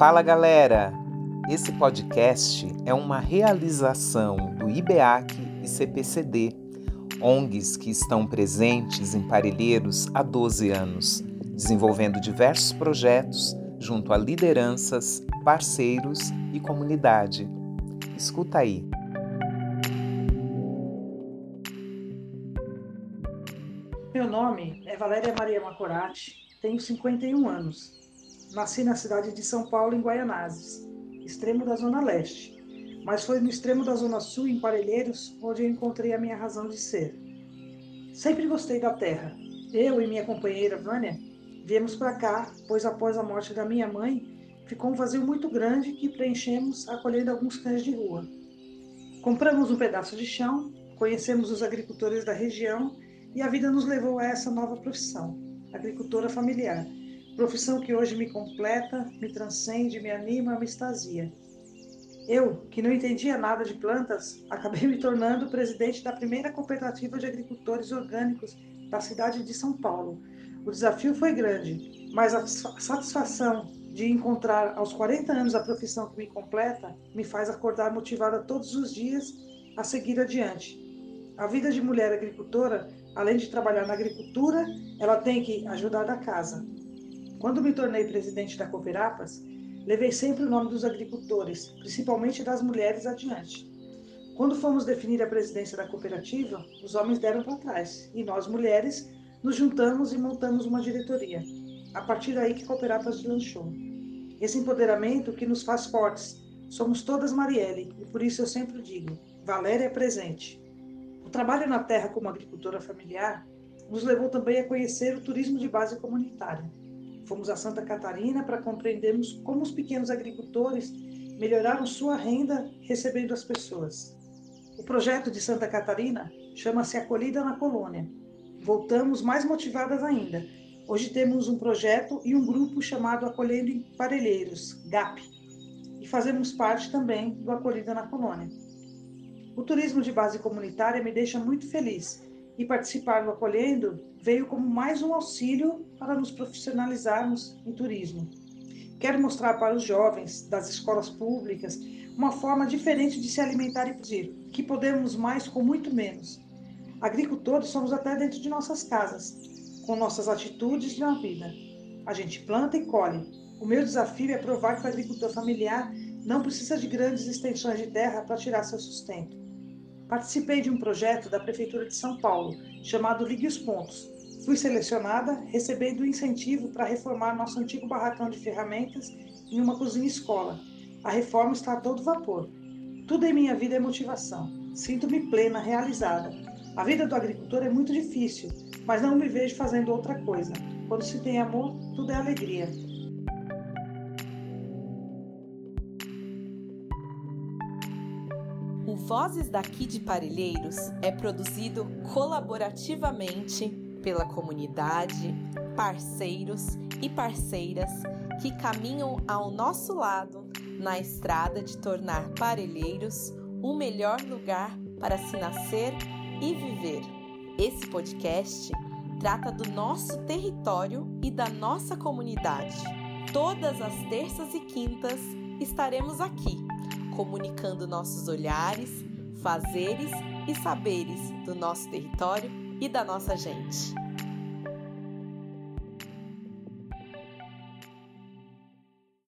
Fala galera! Esse podcast é uma realização do IBEAC e CPCD, ONGs que estão presentes em Parelheiros há 12 anos, desenvolvendo diversos projetos junto a lideranças, parceiros e comunidade. Escuta aí. Meu nome é Valéria Maria Macorati, tenho 51 anos. Nasci na cidade de São Paulo, em Guaianazes, extremo da Zona Leste, mas foi no extremo da Zona Sul, em Parelheiros, onde eu encontrei a minha razão de ser. Sempre gostei da terra. Eu e minha companheira Vânia viemos para cá, pois após a morte da minha mãe, ficou um vazio muito grande que preenchemos acolhendo alguns cães de rua. Compramos um pedaço de chão, conhecemos os agricultores da região e a vida nos levou a essa nova profissão, agricultora familiar. Profissão que hoje me completa, me transcende, me anima, me extasia. Eu, que não entendia nada de plantas, acabei me tornando presidente da primeira cooperativa de agricultores orgânicos da cidade de São Paulo. O desafio foi grande, mas a satisfação de encontrar aos 40 anos a profissão que me completa me faz acordar motivada todos os dias a seguir adiante. A vida de mulher agricultora além de trabalhar na agricultura, ela tem que ajudar da casa. Quando me tornei presidente da Cooperapas, levei sempre o nome dos agricultores, principalmente das mulheres, adiante. Quando fomos definir a presidência da cooperativa, os homens deram para trás e nós, mulheres, nos juntamos e montamos uma diretoria. A partir daí que Cooperapas lançou. Esse empoderamento que nos faz fortes. Somos todas Marielle e por isso eu sempre digo: Valéria é presente. O trabalho na terra como agricultora familiar nos levou também a conhecer o turismo de base comunitária. Fomos a Santa Catarina para compreendermos como os pequenos agricultores melhoraram sua renda recebendo as pessoas. O projeto de Santa Catarina chama-se Acolhida na Colônia. Voltamos mais motivadas ainda. Hoje temos um projeto e um grupo chamado Acolhendo em Parelheiros, GAP, e fazemos parte também do Acolhida na Colônia. O turismo de base comunitária me deixa muito feliz e participar do Acolhendo veio como mais um auxílio para nos profissionalizarmos em turismo. Quero mostrar para os jovens das escolas públicas uma forma diferente de se alimentar e produzir, que podemos mais com muito menos. Agricultores somos até dentro de nossas casas, com nossas atitudes na vida. A gente planta e colhe. O meu desafio é provar que o agricultor familiar não precisa de grandes extensões de terra para tirar seu sustento. Participei de um projeto da Prefeitura de São Paulo, chamado Ligue os Pontos. Fui selecionada, recebendo incentivo para reformar nosso antigo barracão de ferramentas em uma cozinha-escola. A reforma está a todo vapor. Tudo em minha vida é motivação. Sinto-me plena, realizada. A vida do agricultor é muito difícil, mas não me vejo fazendo outra coisa. Quando se tem amor, tudo é alegria. O Vozes daqui de Parelheiros é produzido colaborativamente pela comunidade, parceiros e parceiras que caminham ao nosso lado na estrada de tornar Parelheiros o melhor lugar para se nascer e viver. Esse podcast trata do nosso território e da nossa comunidade. Todas as terças e quintas estaremos aqui comunicando nossos olhares, fazeres e saberes do nosso território e da nossa gente.